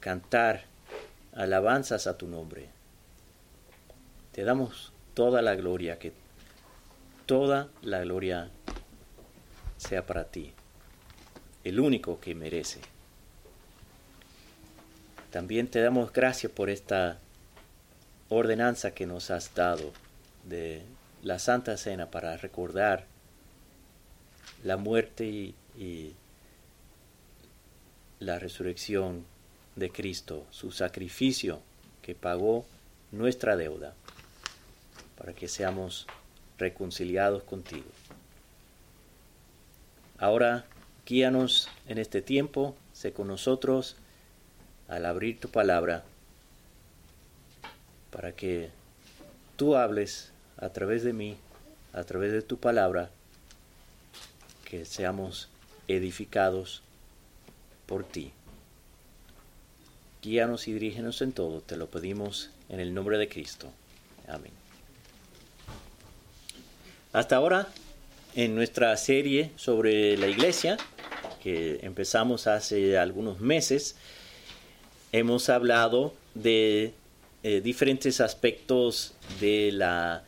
cantar alabanzas a tu nombre. Te damos toda la gloria, que toda la gloria sea para ti, el único que merece. También te damos gracias por esta ordenanza que nos has dado de la Santa Cena para recordar la muerte y, la resurrección de Cristo, su sacrificio que pagó nuestra deuda para que seamos reconciliados contigo. Ahora, guíanos en este tiempo, sé con nosotros al abrir tu palabra, para que tú hables a través de mí, a través de tu palabra, que seamos edificados por ti. Guíanos y dirígenos en todo, te lo pedimos en el nombre de Cristo. Amén. Hasta ahora, en nuestra serie sobre la iglesia, que empezamos hace algunos meses, hemos hablado de eh, diferentes aspectos de la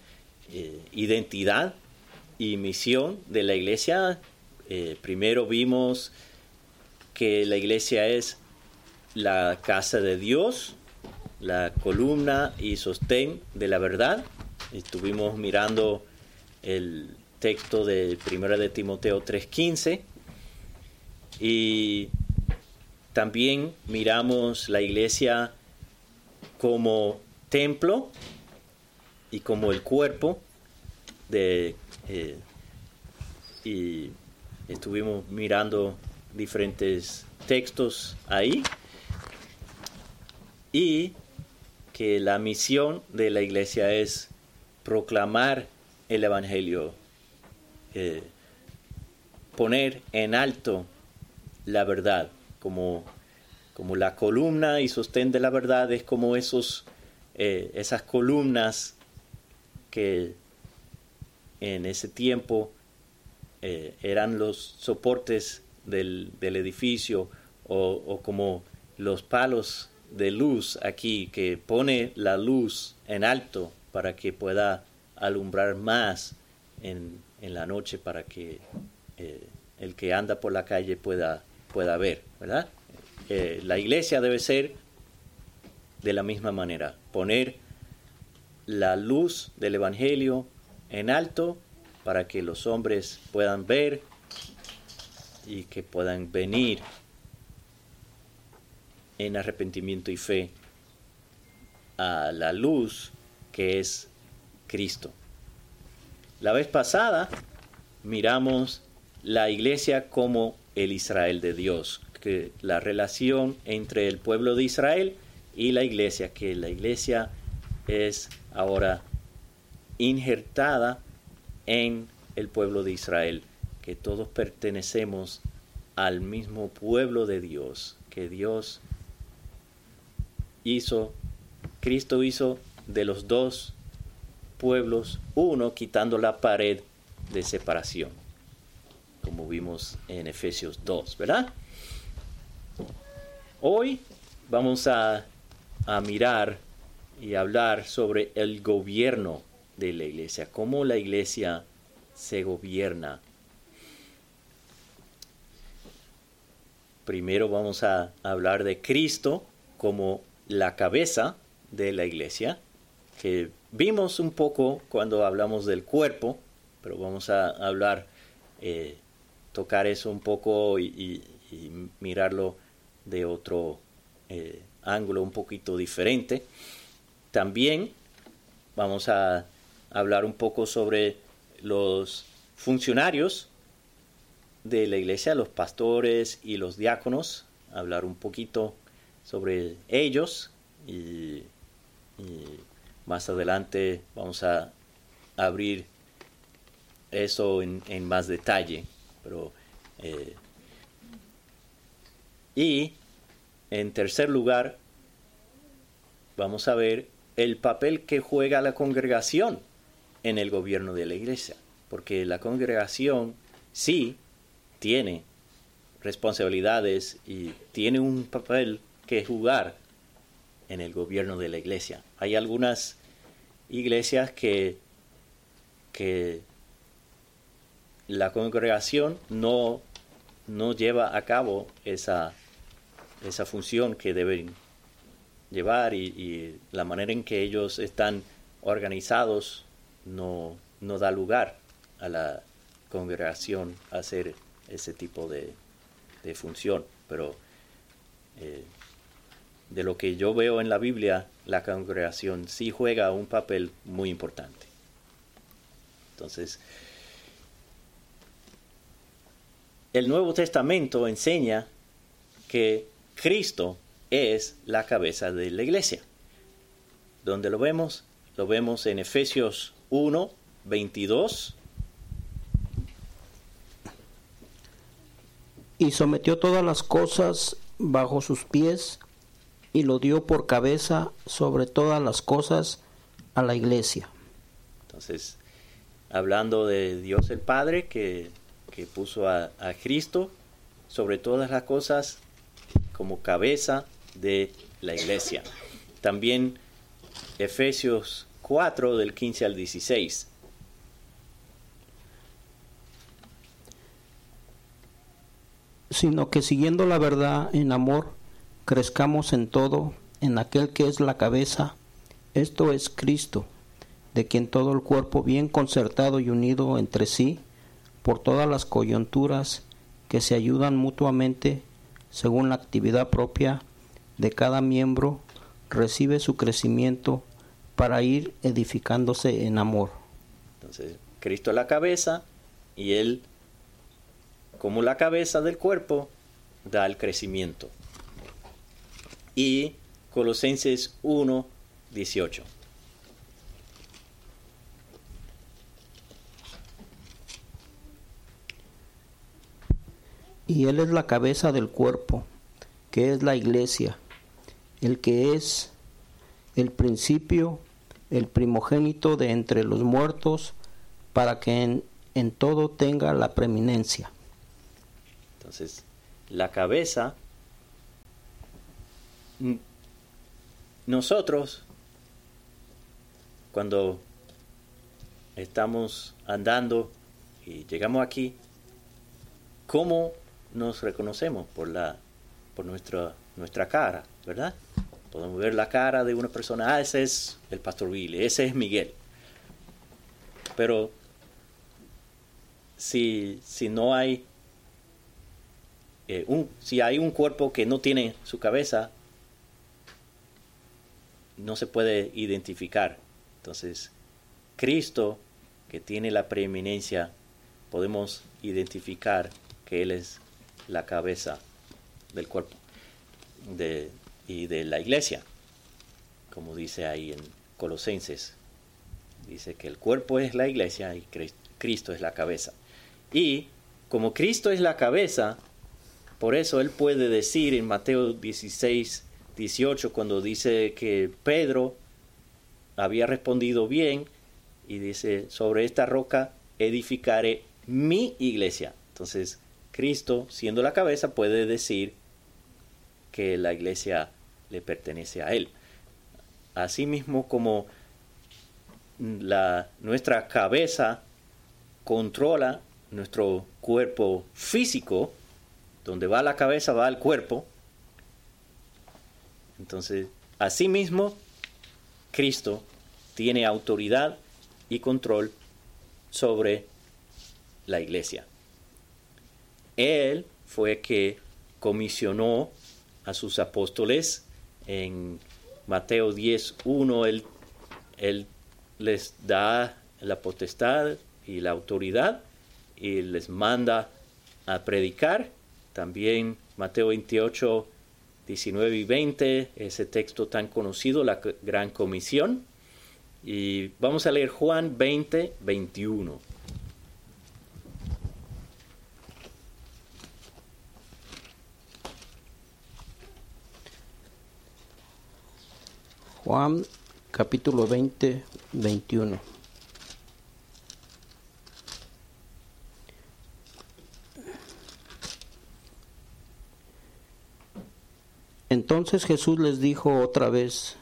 eh, identidad y misión de la iglesia. Eh, primero vimos que la iglesia es la casa de Dios, la columna y sostén de la verdad. Estuvimos mirando el texto de 1 de Timoteo 3:15 y también miramos la iglesia como templo y como el cuerpo de eh, y estuvimos mirando diferentes textos ahí y que la misión de la iglesia es proclamar el Evangelio, eh, poner en alto la verdad, como, como la columna y sostén de la verdad es como esos, eh, esas columnas que en ese tiempo eh, eran los soportes del, edificio o, o, como los palos de luz aquí que pone la luz en alto para que pueda alumbrar más en, la noche para que eh, el que anda por la calle pueda, pueda ver, ¿verdad? Eh, la iglesia debe ser de la misma manera, poner la luz del Evangelio en alto para que los hombres puedan ver y que puedan venir en arrepentimiento y fe a la luz que es Cristo. La vez pasada miramos la iglesia como el Israel de Dios, que la relación entre el pueblo de Israel y la iglesia, que la iglesia es ahora injertada en el pueblo de Israel, que todos pertenecemos al mismo pueblo de Dios, que Dios hizo, Cristo hizo de los dos pueblos, uno quitando la pared de separación, como vimos en Efesios 2, ¿verdad? Hoy vamos a, a mirar y hablar sobre el gobierno de la iglesia, cómo la iglesia se gobierna. Primero vamos a hablar de Cristo como la cabeza de la iglesia, que Vimos un poco cuando hablamos del cuerpo, pero vamos a hablar, eh, tocar eso un poco y, mirarlo de otro eh, ángulo un poquito diferente. También vamos a hablar un poco sobre los funcionarios de la iglesia, los pastores y los diáconos, hablar un poquito sobre ellos y más adelante vamos a abrir eso en, más detalle. Pero, eh, y en tercer lugar, vamos a ver el papel que juega la congregación en el gobierno de la iglesia. Porque la congregación sí tiene responsabilidades y tiene un papel que jugar en el gobierno de la iglesia. Hay algunas iglesias que, que la congregación no, no lleva a cabo esa, esa función que deben llevar y, la manera en que ellos están organizados no, no da lugar a la congregación hacer ese tipo de, de función. Pero eh, de lo que yo veo en la Biblia, la congregación sí juega un papel muy importante. Entonces, el Nuevo Testamento enseña que Cristo es la cabeza de la iglesia. ¿Dónde lo vemos? Lo vemos en Efesios 1, 22. Y sometió todas las cosas bajo sus pies y lo dio por cabeza sobre todas las cosas a la iglesia. Entonces, hablando de Dios el Padre que, puso a, a, Cristo sobre todas las cosas como cabeza de la iglesia. También Efesios 4 del 15 al 16. Sino que siguiendo la verdad en amor, crezcamos en todo en aquel que es la cabeza, esto es Cristo, de quien todo el cuerpo bien concertado y unido entre sí, por todas las coyunturas que se ayudan mutuamente según la actividad propia de cada miembro, recibe su crecimiento para ir edificándose en amor. Entonces, Cristo es la cabeza y Él, como la cabeza del cuerpo, da el crecimiento y Colosenses 1, 18. Y Él es la cabeza del cuerpo, que es la iglesia, el que es el principio, el primogénito de entre los muertos, para que en, en todo tenga la preeminencia. Entonces, la cabeza nosotros, cuando estamos andando y llegamos aquí, ¿cómo nos reconocemos? Por, la, por nuestra, nuestra cara, ¿verdad? Podemos ver la cara de una persona, ah, ese es el pastor Billy, ese es Miguel. Pero si, si no hay eh, un, si hay un cuerpo que no tiene su cabeza, no se puede identificar. Entonces, Cristo, que tiene la preeminencia, podemos identificar que Él es la cabeza del cuerpo de, y de la iglesia, como dice ahí en Colosenses. Dice que el cuerpo es la iglesia y Cristo es la cabeza. Y como Cristo es la cabeza, por eso Él puede decir en Mateo 16, 18 cuando dice que Pedro había respondido bien y dice, sobre esta roca edificaré mi iglesia. Entonces, Cristo, siendo la cabeza, puede decir que la iglesia le pertenece a él. Asimismo como la, nuestra cabeza controla nuestro cuerpo físico, donde va la cabeza va el cuerpo, entonces, asimismo, Cristo tiene autoridad y control sobre la iglesia. Él fue que comisionó a sus apóstoles en Mateo 10.1, él, él les da la potestad y la autoridad y les manda a predicar. También Mateo 28, 19 y 20, ese texto tan conocido, la Gran Comisión. Y vamos a leer Juan 20, 21. Juan capítulo 20, 21. Entonces Jesús les dijo otra vez,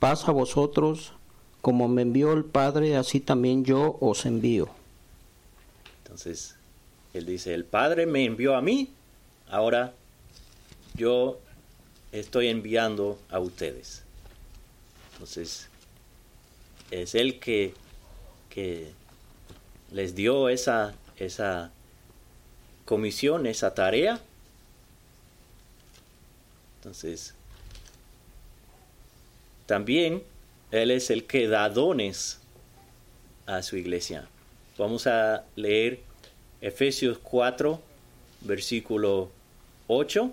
paz a vosotros, como me envió el Padre, así también yo os envío. Entonces, él dice, el Padre me envió a mí, ahora yo estoy enviando a ustedes. Entonces, es Él que, que les dio esa, esa comisión, esa tarea. Entonces, también Él es el que da dones a su iglesia. Vamos a leer Efesios 4, versículo 8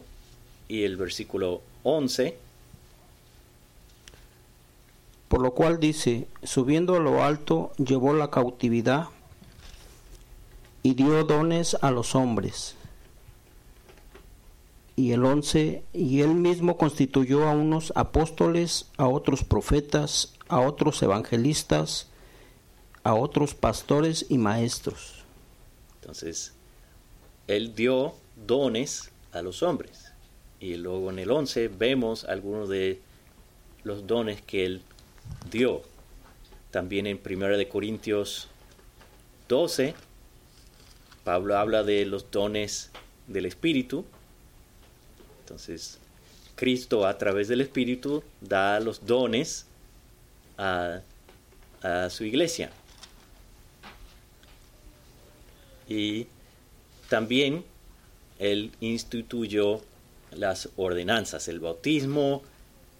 y el versículo 11. Por lo cual dice, subiendo a lo alto, llevó la cautividad y dio dones a los hombres. Y el 11, y él mismo constituyó a unos apóstoles, a otros profetas, a otros evangelistas, a otros pastores y maestros. Entonces, él dio dones a los hombres. Y luego en el 11 vemos algunos de los dones que él dio. También en 1 de Corintios 12, Pablo habla de los dones del Espíritu. Entonces, Cristo a través del Espíritu da los dones a, su iglesia. Y también él instituyó las ordenanzas, el bautismo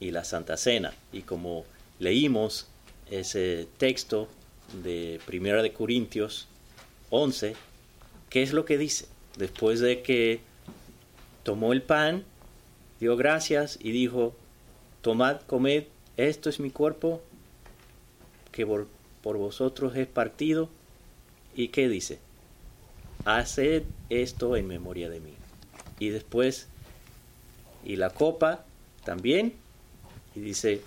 y la Santa Cena. Y como leímos ese texto de Primera de Corintios 11, ¿qué es lo que dice? Después de que tomó el pan, dio gracias y dijo, tomad, comed, esto es mi cuerpo que por, por vosotros es partido. ¿Y qué dice? Haced esto en memoria de mí. Y después, y la copa también, y dice,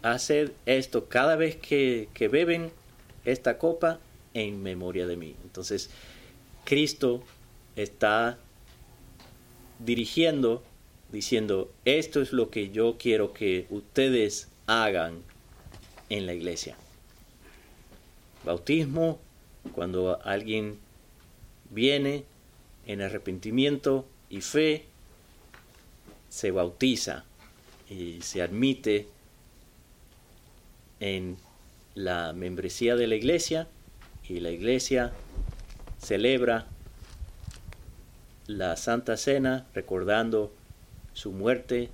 haced esto cada vez que, que beben esta copa en memoria de mí. Entonces, Cristo está dirigiendo, diciendo, esto es lo que yo quiero que ustedes hagan en la iglesia. Bautismo, cuando alguien viene en arrepentimiento y fe, se bautiza y se admite en la membresía de la iglesia y la iglesia celebra la Santa Cena recordando su muerte,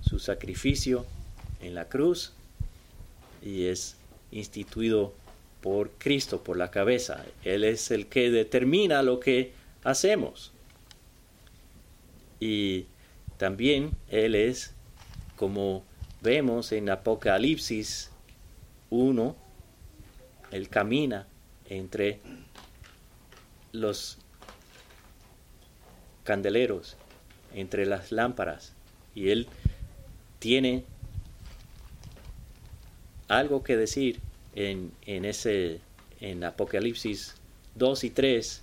su sacrificio en la cruz y es instituido por Cristo, por la cabeza. Él es el que determina lo que hacemos. Y también Él es, como vemos en Apocalipsis 1, Él camina entre los candeleros, entre las lámparas, y Él tiene algo que decir en, ese, en Apocalipsis 2 y 3,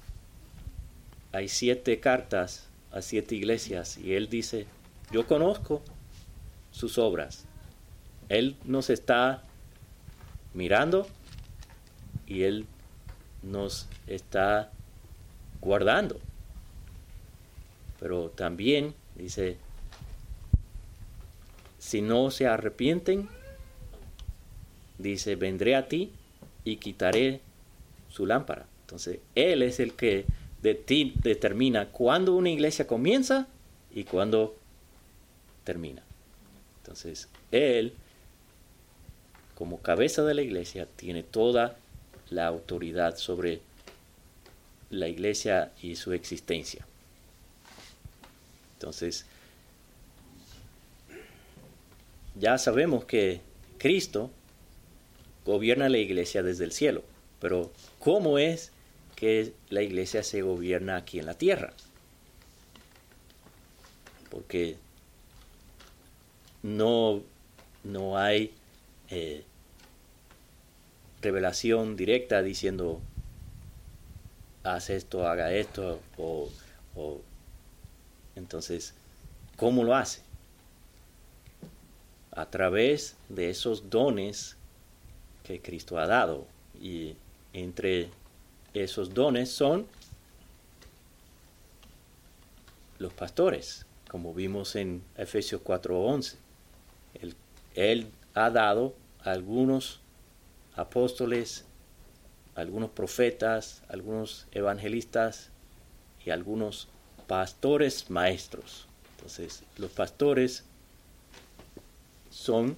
hay siete cartas a siete iglesias y él dice, yo conozco sus obras. Él nos está mirando y él nos está guardando. Pero también dice, si no se arrepienten, dice, vendré a ti y quitaré su lámpara. Entonces, Él es el que determina cuándo una iglesia comienza y cuándo termina. Entonces, Él, como cabeza de la iglesia, tiene toda la autoridad sobre la iglesia y su existencia. Entonces, ya sabemos que Cristo gobierna la iglesia desde el cielo. Pero ¿cómo es que la iglesia se gobierna aquí en la tierra? Porque no, no hay eh, revelación directa diciendo haz esto, haga esto, o, o entonces ¿Cómo lo hace? A través de esos dones que Cristo ha dado. Y entre esos dones son los pastores, como vimos en Efesios 4:11. Él, él ha dado algunos apóstoles, algunos profetas, algunos evangelistas y algunos pastores maestros. Entonces, los pastores son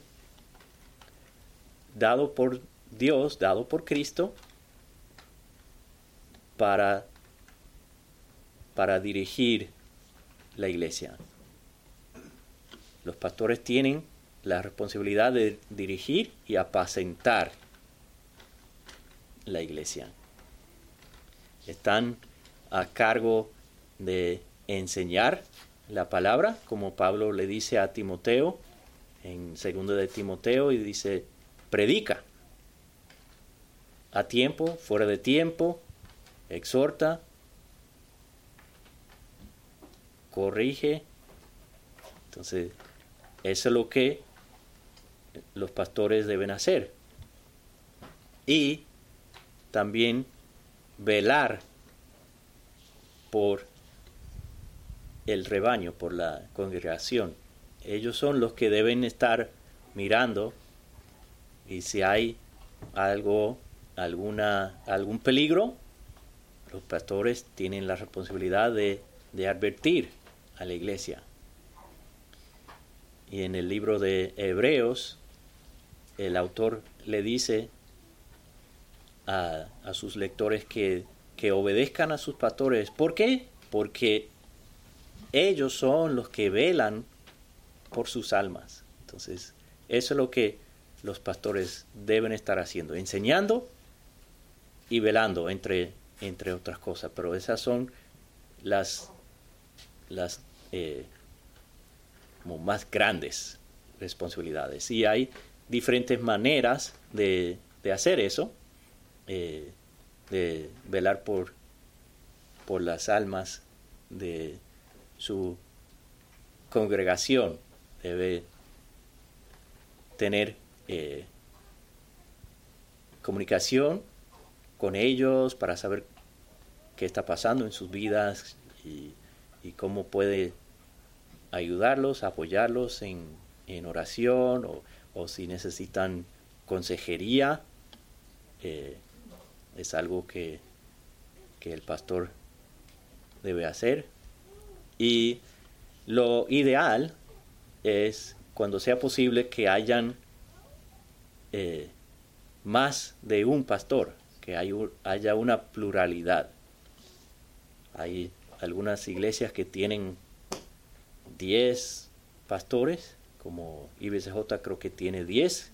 dados por Dios, dados por Cristo, para, para dirigir la iglesia. Los pastores tienen la responsabilidad de dirigir y apacentar la iglesia. Están a cargo de enseñar la palabra, como Pablo le dice a Timoteo en segundo de Timoteo y dice, predica a tiempo, fuera de tiempo, exhorta, corrige. Entonces, eso es lo que los pastores deben hacer. Y también velar por el rebaño, por la congregación. Ellos son los que deben estar mirando y si hay algo, alguna, algún peligro, los pastores tienen la responsabilidad de, de advertir a la iglesia. Y en el libro de Hebreos, el autor le dice a, a sus lectores que, que obedezcan a sus pastores. ¿Por qué? Porque ellos son los que velan por sus almas. Entonces, eso es lo que los pastores deben estar haciendo, enseñando y velando, entre, entre otras cosas. Pero esas son las, las eh, más grandes responsabilidades. Y hay diferentes maneras de, de hacer eso, eh, de velar por, por las almas de su congregación debe tener eh, comunicación con ellos para saber qué está pasando en sus vidas y, cómo puede ayudarlos, apoyarlos en, oración o, si necesitan consejería. Eh, es algo que, que el pastor debe hacer. Y lo ideal es, cuando sea posible, que hayan eh, más de un pastor, que haya una pluralidad. Hay algunas iglesias que tienen 10 pastores, como IBCJ creo que tiene 10.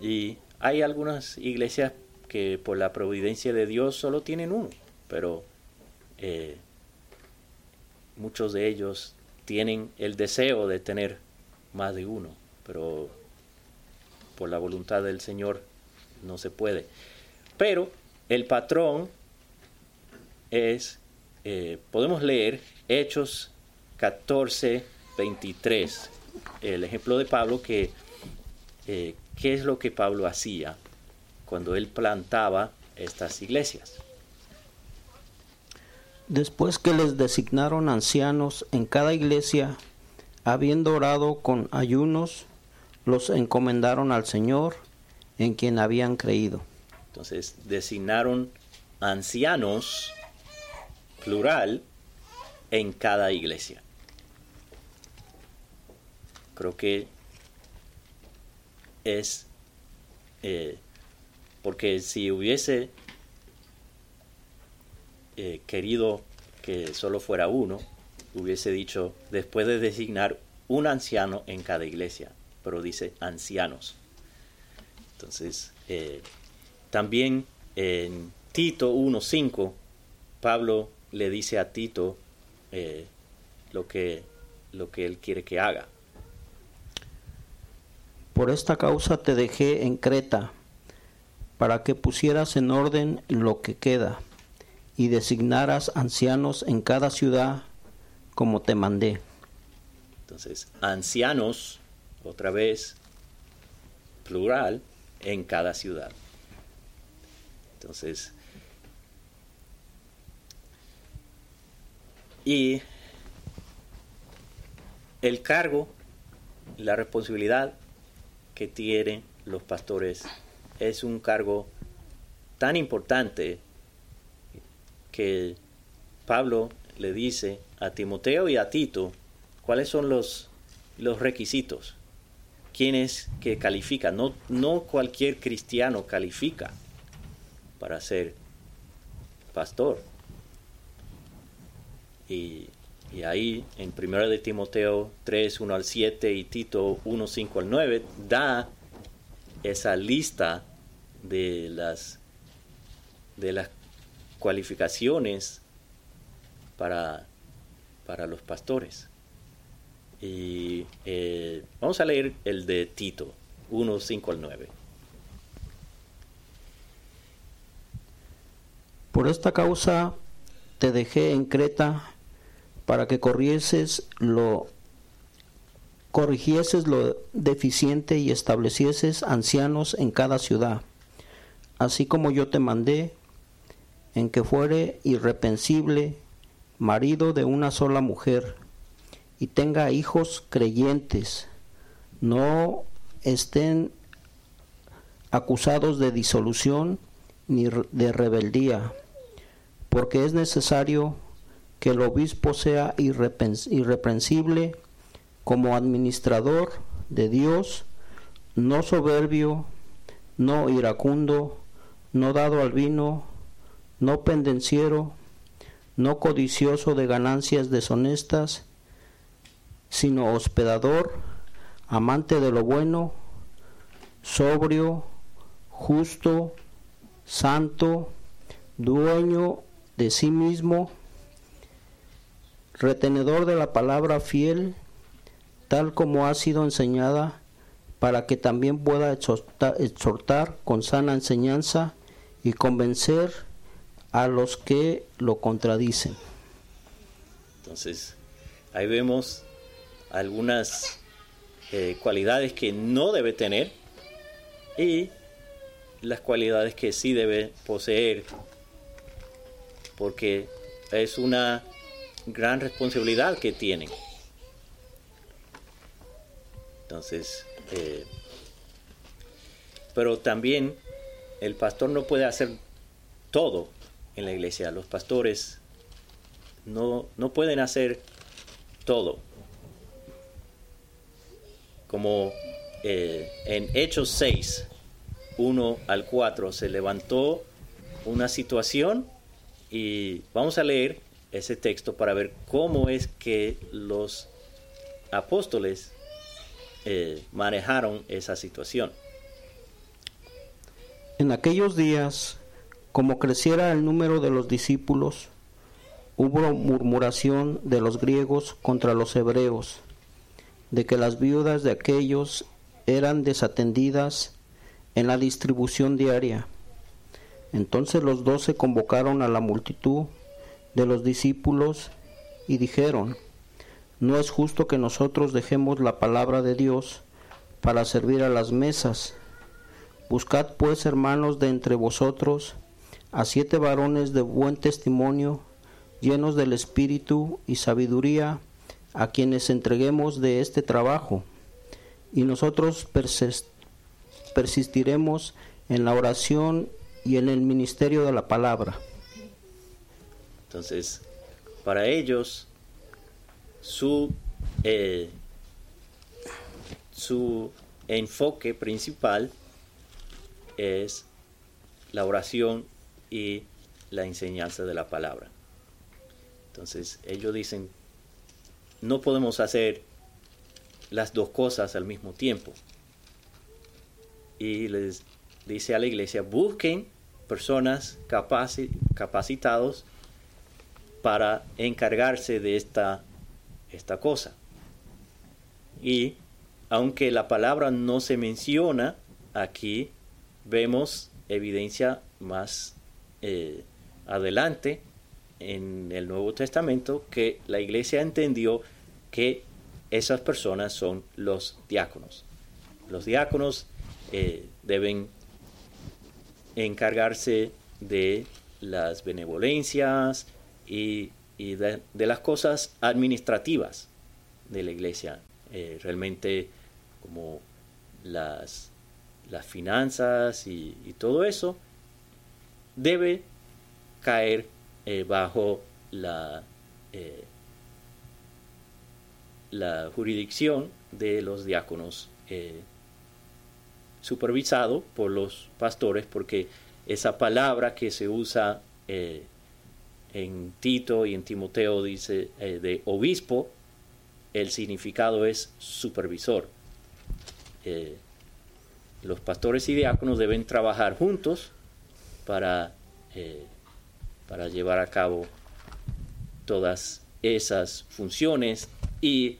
Y hay algunas iglesias que por la providencia de Dios solo tienen uno, pero eh, muchos de ellos tienen el deseo de tener más de uno, pero por la voluntad del Señor no se puede. Pero el patrón es, eh, podemos leer Hechos 14, 23, el ejemplo de Pablo que, eh, ¿qué es lo que Pablo hacía cuando él plantaba estas iglesias? Después que les designaron ancianos en cada iglesia, habiendo orado con ayunos, los encomendaron al Señor en quien habían creído. Entonces designaron ancianos, plural, en cada iglesia. Creo que es eh, porque si hubiese eh, querido que solo fuera uno, hubiese dicho, después de designar un anciano en cada iglesia, pero dice ancianos. Entonces, eh, también en Tito 1.5, Pablo le dice a Tito eh, lo, que, lo que él quiere que haga. Por esta causa te dejé en Creta, para que pusieras en orden lo que queda y designaras ancianos en cada ciudad como te mandé. Entonces, ancianos, otra vez, plural, en cada ciudad. Entonces, y el cargo, la responsabilidad que tienen los pastores es un cargo tan importante que Pablo le dice a Timoteo y a Tito cuáles son los, los requisitos. ¿Quién es que califica? No, no cualquier cristiano califica para ser pastor. Y, y ahí en 1 de Timoteo 3, 1 al 7 y Tito 1, 5 al 9 da esa lista de las, de las cualificaciones para, para los pastores. Y eh, vamos a leer el de Tito 1, 5 al 9. Por esta causa te dejé en Creta para que corrieses lo corrigieses lo deficiente y establecieses ancianos en cada ciudad, así como yo te mandé, en que fuere irrepensible, marido de una sola mujer, y tenga hijos creyentes, no estén acusados de disolución ni de rebeldía, porque es necesario que el obispo sea irreprensible como administrador de Dios, no soberbio, no iracundo, no dado al vino, no pendenciero, no codicioso de ganancias deshonestas, sino hospedador, amante de lo bueno, sobrio, justo, santo, dueño de sí mismo, retenedor de la palabra fiel, tal como ha sido enseñada, para que también pueda exhortar, con sana enseñanza y convencer a los que lo contradicen. Entonces, ahí vemos algunas eh, cualidades que no debe tener y las cualidades que sí debe poseer, porque es una gran responsabilidad que tienen. Entonces, eh, pero también el pastor no puede hacer todo en la iglesia. Los pastores no, no pueden hacer todo. Como eh, en Hechos 6, 1 al 4, se levantó una situación y vamos a leer ese texto para ver cómo es que los apóstoles eh, manejaron esa situación. En aquellos días, como creciera el número de los discípulos, hubo murmuración de los griegos contra los hebreos, de que las viudas de aquellos eran desatendidas en la distribución diaria. Entonces los doce convocaron a la multitud de los discípulos y dijeron, no es justo que nosotros dejemos la palabra de Dios para servir a las mesas. Buscad pues, hermanos, de entre vosotros a siete varones de buen testimonio, llenos del espíritu y sabiduría, a quienes entreguemos de este trabajo, y nosotros persistiremos en la oración y en el ministerio de la palabra. Entonces, para ellos, su, eh, su enfoque principal es la oración y la enseñanza de la palabra. Entonces, ellos dicen, no podemos hacer las dos cosas al mismo tiempo. Y les dice a la iglesia, busquen personas capacitados para encargarse de esta, esta cosa. Y aunque la palabra no se menciona aquí, vemos evidencia más eh, adelante en el Nuevo Testamento que la iglesia entendió que esas personas son los diáconos. Los diáconos eh, deben encargarse de las benevolencias y, de, las cosas administrativas de la iglesia. Eh, realmente como las, las finanzas y, todo eso debe caer eh, bajo la, eh, la jurisdicción de los diáconos supervisado por los pastores porque esa palabra que se usa eh, en Tito y en Timoteo dice eh, de obispo, el significado es supervisor. Eh, los pastores y diáconos deben trabajar juntos para, para llevar a cabo todas esas funciones y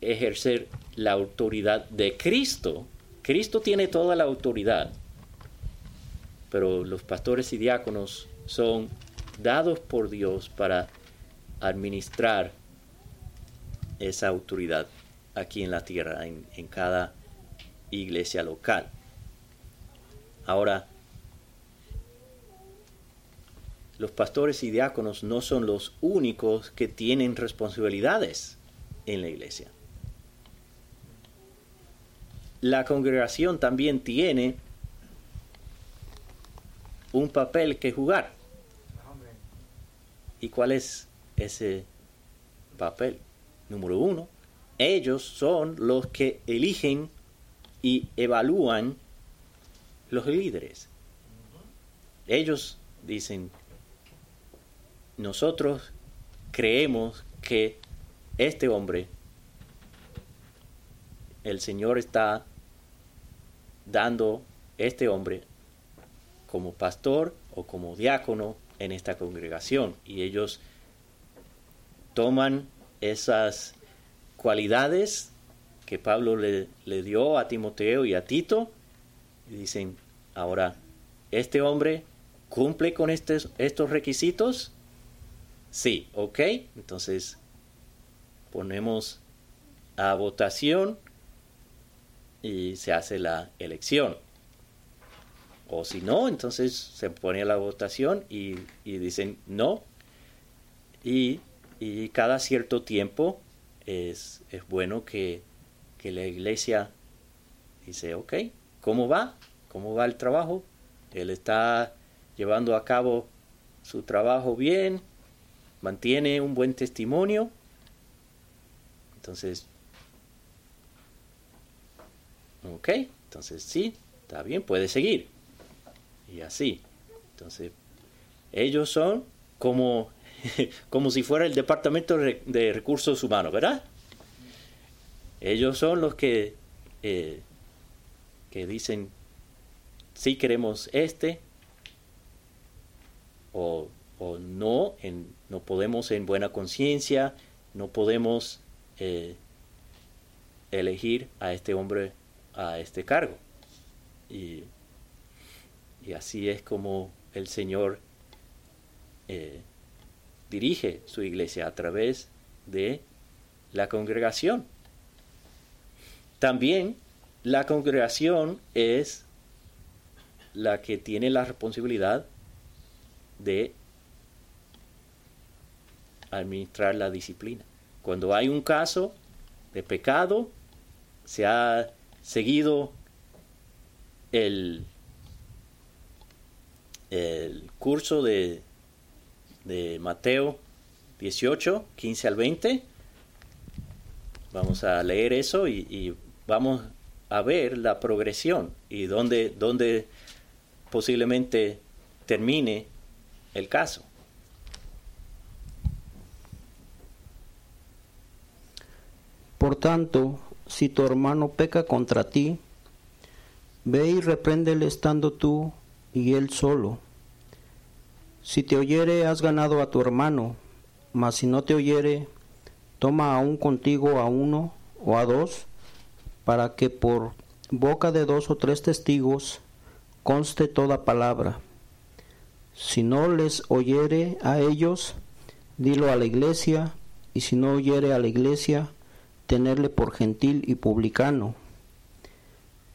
ejercer la autoridad de Cristo. Cristo tiene toda la autoridad, pero los pastores y diáconos son dados por Dios para administrar esa autoridad aquí en la tierra, en, en cada iglesia local. Ahora, los pastores y diáconos no son los únicos que tienen responsabilidades en la iglesia la congregación también tiene un papel que jugar. ¿Y cuál es ese papel? Número uno, ellos son los que eligen y evalúan los líderes. Ellos dicen, nosotros creemos que este hombre, el Señor está dando este hombre como pastor o como diácono en esta congregación. Y ellos toman esas cualidades que Pablo le, dio a Timoteo y a Tito y dicen, ahora, ¿este hombre cumple con estos, estos requisitos? Sí, ok. Entonces ponemos a votación y se hace la elección. O si no, entonces se pone a la votación y, dicen no. Y, cada cierto tiempo es, es bueno que, que, la iglesia dice, ok, ¿cómo va? ¿Cómo va el trabajo? Él está llevando a cabo su trabajo bien, mantiene un buen testimonio. Entonces Ok, entonces sí, está bien, puede seguir. Y así. Entonces, ellos son como, como si fuera el Departamento de Recursos Humanos, ¿verdad? Ellos son los que, eh, que dicen, sí queremos este, o, o no, no podemos en buena conciencia, no podemos eh, elegir a este hombre a este cargo. Y, así es como el Señor eh, dirige su iglesia a través de la congregación. También la congregación es la que tiene la responsabilidad de administrar la disciplina. Cuando hay un caso de pecado, se ha seguido el, el curso de, de Mateo 18, 15 al 20. Vamos a leer eso y, vamos a ver la progresión y dónde, dónde posiblemente termine el caso. Por tanto, si tu hermano peca contra ti, ve y repréndele estando tú y él solo. Si te oyere, has ganado a tu hermano, mas si no te oyere, toma aún contigo a uno o a dos, para que por boca de dos o tres testigos conste toda palabra. Si no les oyere a ellos, dilo a la iglesia, y si no oyere a la iglesia, tenerle por gentil y publicano.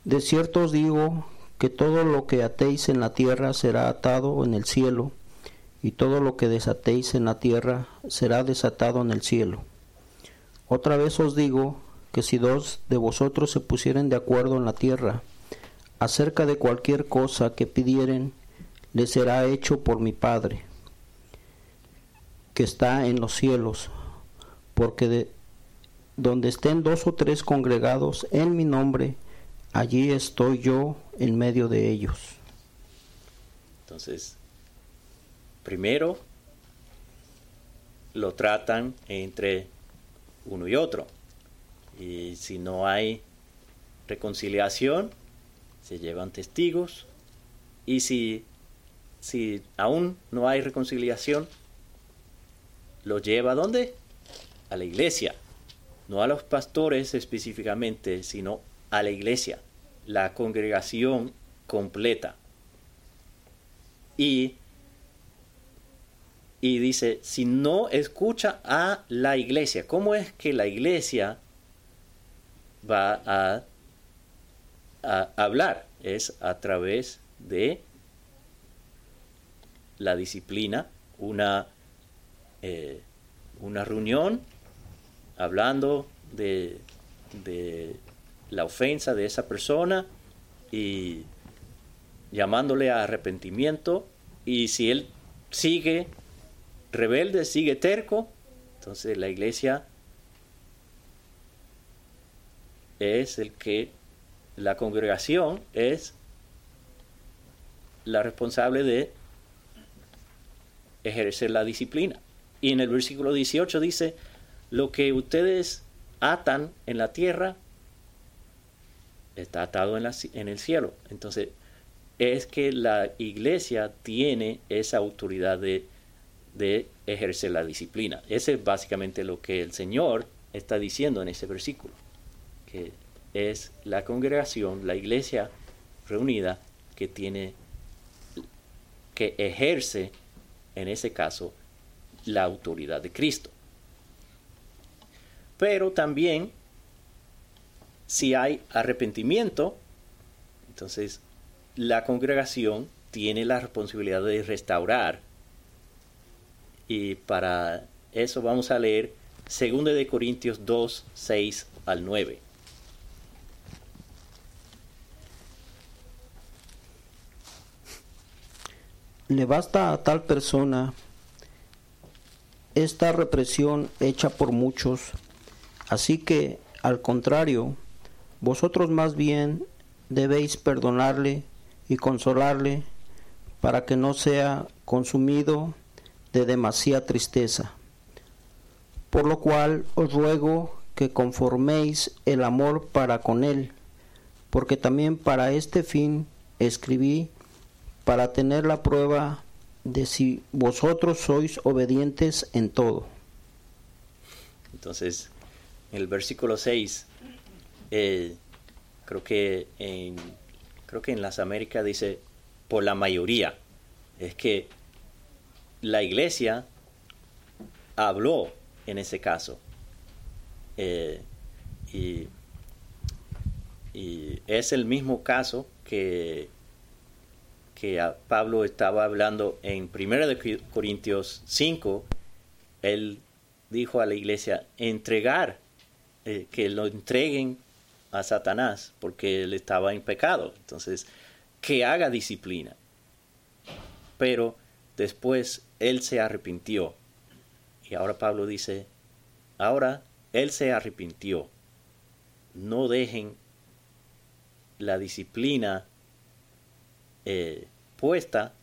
De cierto os digo que todo lo que atéis en la tierra será atado en el cielo, y todo lo que desatéis en la tierra será desatado en el cielo. Otra vez os digo que si dos de vosotros se pusieren de acuerdo en la tierra acerca de cualquier cosa que pidieren, les será hecho por mi Padre, que está en los cielos, porque de donde estén dos o tres congregados en mi nombre, allí estoy yo en medio de ellos. Entonces, primero lo tratan entre uno y otro. Y si no hay reconciliación, se llevan testigos. Y si, si aún no hay reconciliación, lo lleva a dónde? A la iglesia. No a los pastores específicamente, sino a la iglesia, la congregación completa. Y, y dice, si no escucha a la iglesia, ¿cómo es que la iglesia va a, hablar? Es a través de la disciplina, una, eh, una reunión hablando de, de la ofensa de esa persona y llamándole a arrepentimiento y si él sigue rebelde, sigue terco, entonces la iglesia es el que la congregación es la responsable de ejercer la disciplina. Y en el versículo 18 dice, lo que ustedes atan en la tierra está atado en, en el cielo. Entonces, es que la iglesia tiene esa autoridad de, de ejercer la disciplina. Ese es básicamente lo que el Señor está diciendo en ese versículo, es la congregación, la iglesia reunida que tiene, que ejerce en ese caso la autoridad de Cristo. Pero también si hay arrepentimiento, entonces la congregación tiene la responsabilidad de restaurar. Y para eso vamos a leer 2 de Corintios 2, 6 al 9. Le basta a tal persona esta represión hecha por muchos, así que, al contrario, vosotros más bien debéis perdonarle y consolarle para que no sea consumido de demasiada tristeza. Por lo cual os ruego que conforméis el amor para con él, porque también para este fin escribí para tener la prueba de si vosotros sois obedientes en todo. Entonces, en el versículo 6 eh, creo que en creo que en las Américas dice por la mayoría. Es que la iglesia habló en ese caso. Eh, y, es el mismo caso que, que Pablo estaba hablando en 1 Corintios 5. Él dijo a la iglesia, entregar, eh, que lo entreguen a Satanás porque él estaba en pecado. Entonces, que haga disciplina. Pero después él se arrepintió. Y ahora Pablo dice, ahora él se arrepintió. No dejen la disciplina eh, puesta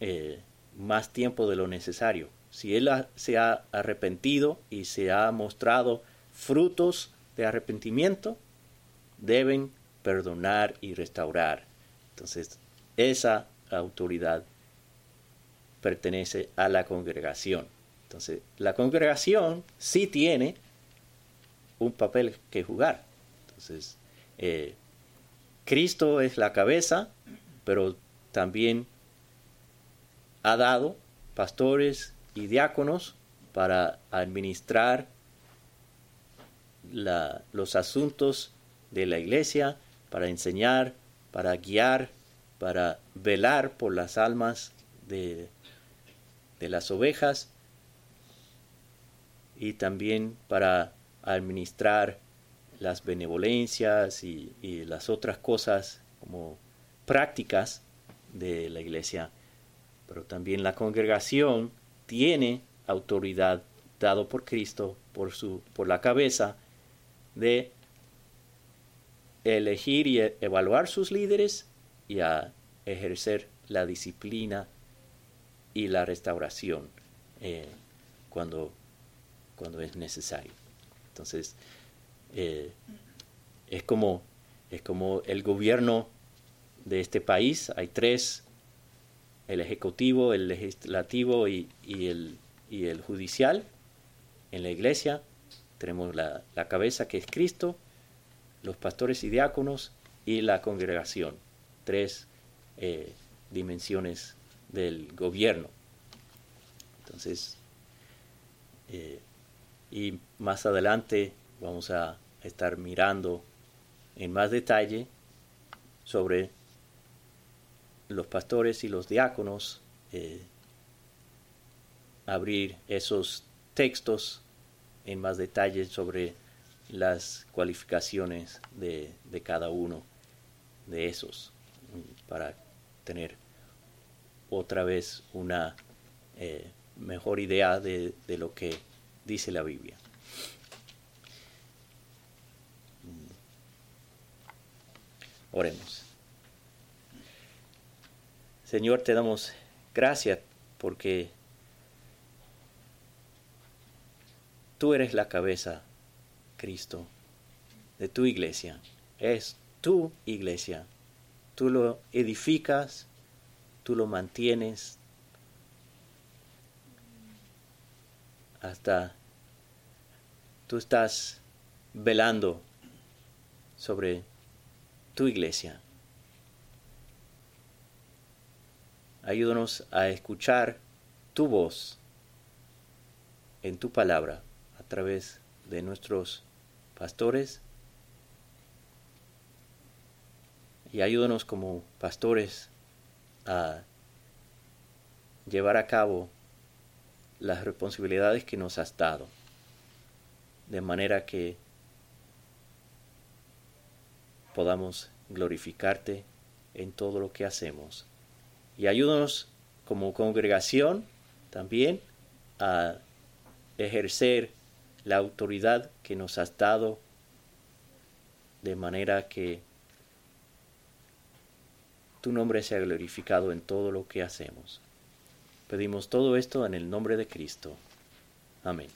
eh, más tiempo de lo necesario. Si él se ha arrepentido y se ha mostrado frutos de arrepentimiento, deben perdonar y restaurar. Entonces, esa autoridad pertenece a la congregación. Entonces, la congregación sí tiene un papel que jugar. Entonces, eh, Cristo es la cabeza, pero también ha dado pastores y diáconos para administrar los asuntos de la iglesia, para enseñar, para guiar, para velar por las almas de, de las ovejas y también para administrar las benevolencias y, las otras cosas como prácticas de la iglesia. Pero también la congregación tiene autoridad dado por Cristo, por, su, por la cabeza, de elegir y evaluar sus líderes y a ejercer la disciplina y la restauración eh, cuando, cuando es necesario. Entonces, eh, es, como, es como el gobierno de este país. Hay tres, el ejecutivo, el legislativo y, el, y el judicial. En la iglesia tenemos la, cabeza que es Cristo, los pastores y diáconos y la congregación. Tres eh, dimensiones del gobierno. Entonces, eh, y más adelante vamos a estar mirando en más detalle sobre los pastores y los diáconos, eh, abrir esos textos en más detalle sobre las cualificaciones de, cada uno de esos para tener otra vez una eh, mejor idea de lo que dice la Biblia. Oremos. Señor, te damos gracias porque tú eres la cabeza, Cristo, de tu iglesia. Es tu iglesia. Tú lo edificas, tú lo mantienes hasta tú estás velando sobre tu iglesia. Ayúdanos a escuchar tu voz en tu palabra a través de nuestros pastores y ayúdanos como pastores a llevar a cabo las responsabilidades que nos has dado, de manera que podamos glorificarte en todo lo que hacemos. Y ayúdanos como congregación también a ejercer la autoridad que nos has dado de manera que tu nombre sea glorificado en todo lo que hacemos. Pedimos todo esto en el nombre de Cristo. Amén.